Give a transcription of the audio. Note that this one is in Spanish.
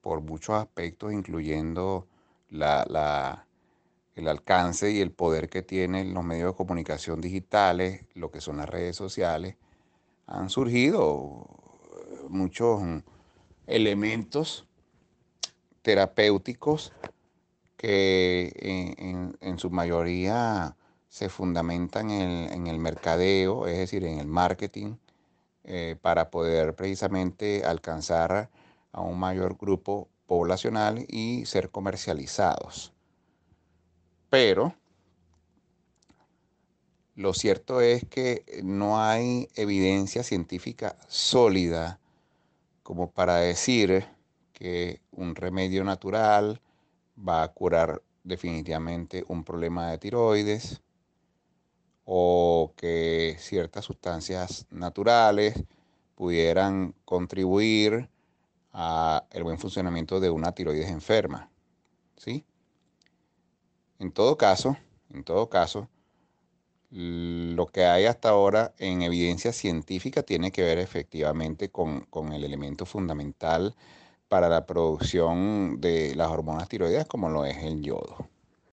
por muchos aspectos, incluyendo el alcance y el poder que tienen los medios de comunicación digitales, lo que son las redes sociales, han surgido muchos elementos terapéuticos que en, su mayoría se fundamentan en, el mercadeo, es decir, en el marketing, eh, para poder precisamente alcanzar a un mayor grupo poblacional y ser comercializados. Pero lo cierto es que no hay evidencia científica sólida como para decir que un remedio natural va a curar definitivamente un problema de tiroides o que ciertas sustancias naturales pudieran contribuir al buen funcionamiento de una tiroides enferma. ¿Sí? En todo caso, en todo caso, lo que hay hasta ahora en evidencia científica tiene que ver efectivamente con, con el elemento fundamental para la producción de las hormonas tiroideas como lo es el yodo.